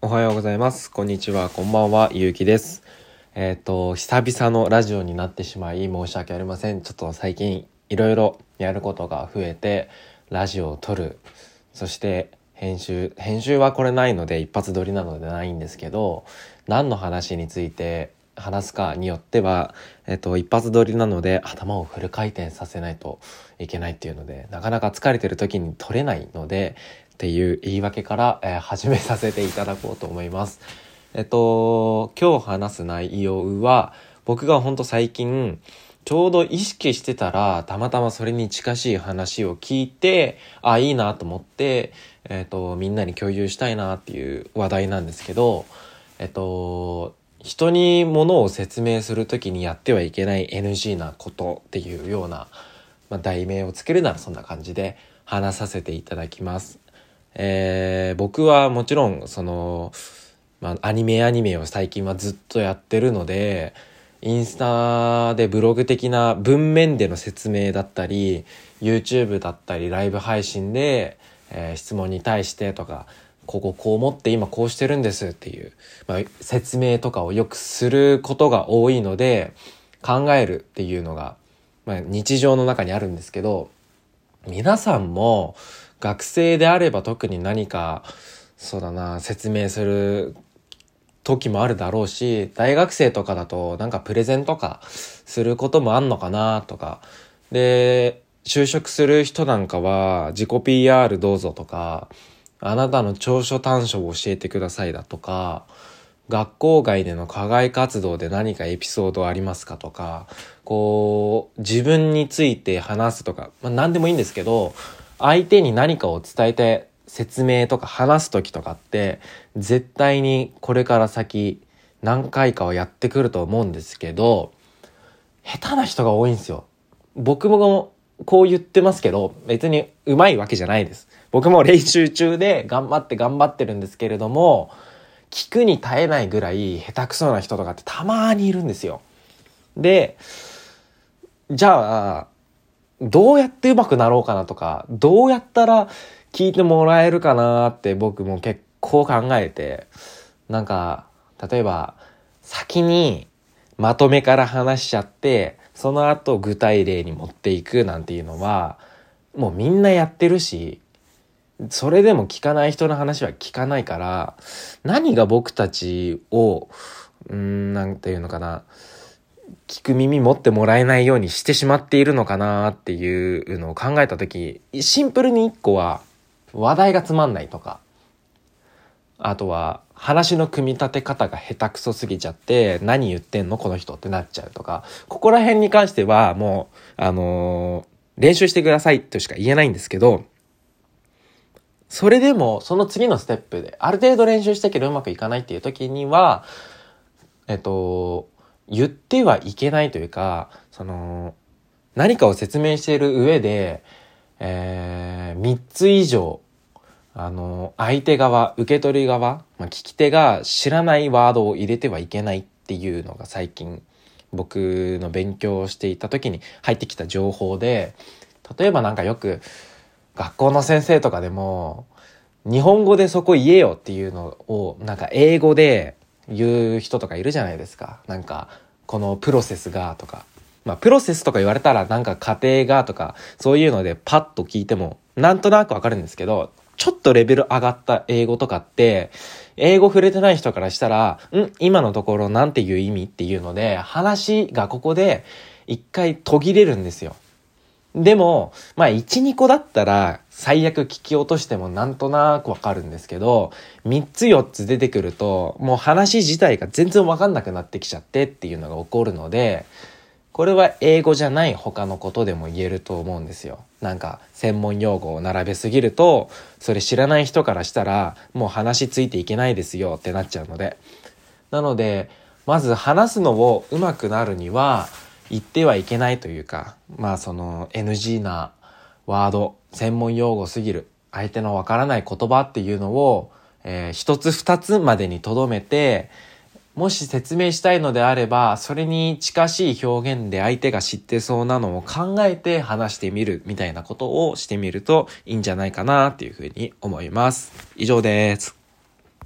おはようございます。こんにちは。こんばんは。ゆうきです。えっ、と、久々のラジオになってしまい申し訳ありません。ちょっと最近いろいろやることが増えて、ラジオを撮る。そして編集。編集はこれないので一発撮りなのでないんですけど、何の話について話すかによっては、えっ、と、一発撮りなので頭をフル回転させないといけないっていうので、なかなか疲れてる時に撮れないので、っていう言い訳から、えー始めさせていただこうと思います。えっと、今日話す内容は、僕がほんと最近、ちょうど意識してたら、たまたまそれに近しい話を聞いて、あ、いいなと思って、えっと、みんなに共有したいなっていう話題なんですけど、えっと、人に物を説明するときにやってはいけない NG なことっていうような、まあ、題名をつけるならそんな感じで話させていただきます。えー僕はもちろんその、まあ、アニメアニメを最近はずっとやってるのでインスタでブログ的な文面での説明だったり YouTube だったりライブ配信で、えー質問に対してとかこここう思って今こうしてるんですっていう、まあ、説明とかをよくすることが多いので考えるっていうのが、まあ、日常の中にあるんですけど皆さんも学生であれば特に何かそうだな説明する時もあるだろうし大学生とかだとなんかプレゼンとかすることもあんのかなとか。で就職する人なんかは自己 PR どうぞとかあなたの長所短所を教えてくださいだとか学校外での課外活動で何かエピソードありますかとか、こう、自分について話すとか、まあ何でもいいんですけど、相手に何かを伝えて説明とか話す時とかって、絶対にこれから先何回かはやってくると思うんですけど、下手な人が多いんですよ。僕もこう言ってますけど、別に上手いわけじゃないです。僕も練習中で頑張って頑張ってるんですけれども、聞くに耐えないぐらい下手くそな人とかってたまーにいるんですよ。で、じゃあ、どうやって上手くなろうかなとか、どうやったら聞いてもらえるかなって僕も結構考えて、なんか、例えば、先にまとめから話しちゃって、その後具体例に持っていくなんていうのは、もうみんなやってるし、それでも聞かない人の話は聞かないから、何が僕たちを、うん、なんていうのかな、聞く耳持ってもらえないようにしてしまっているのかなっていうのを考えたとき、シンプルに一個は、話題がつまんないとか、あとは、話の組み立て方が下手くそすぎちゃって、何言ってんのこの人ってなっちゃうとか、ここら辺に関しては、もう、あのー練習してくださいとしか言えないんですけど、それでも、その次のステップで、ある程度練習したけどうまくいかないっていう時には、えっと、言ってはいけないというか、その、何かを説明している上で、えー、3つ以上、あの、相手側、受け取り側、まあ、聞き手が知らないワードを入れてはいけないっていうのが最近、僕の勉強をしていた時に入ってきた情報で、例えばなんかよく、学校の先生とかでも、日本語でそこ言えよっていうのを、なんか英語で言う人とかいるじゃないですか。なんか、このプロセスがとか。まあ、プロセスとか言われたらなんか過程がとか、そういうのでパッと聞いても、なんとなくわかるんですけど、ちょっとレベル上がった英語とかって、英語触れてない人からしたら、ん今のところなんていう意味っていうので、話がここで一回途切れるんですよ。でも、まあ、1、2個だったら、最悪聞き落としてもなんとなくわかるんですけど、3つ4つ出てくると、もう話自体が全然わかんなくなってきちゃってっていうのが起こるので、これは英語じゃない他のことでも言えると思うんですよ。なんか、専門用語を並べすぎると、それ知らない人からしたら、もう話ついていけないですよってなっちゃうので。なので、まず話すのを上手くなるには、言ってはいけないというか、まあその NG なワード、専門用語すぎる、相手のわからない言葉っていうのを、えー一つ二つまでにとどめて、もし説明したいのであれば、それに近しい表現で相手が知ってそうなのを考えて話してみるみたいなことをしてみるといいんじゃないかなっていうふうに思います。以上です。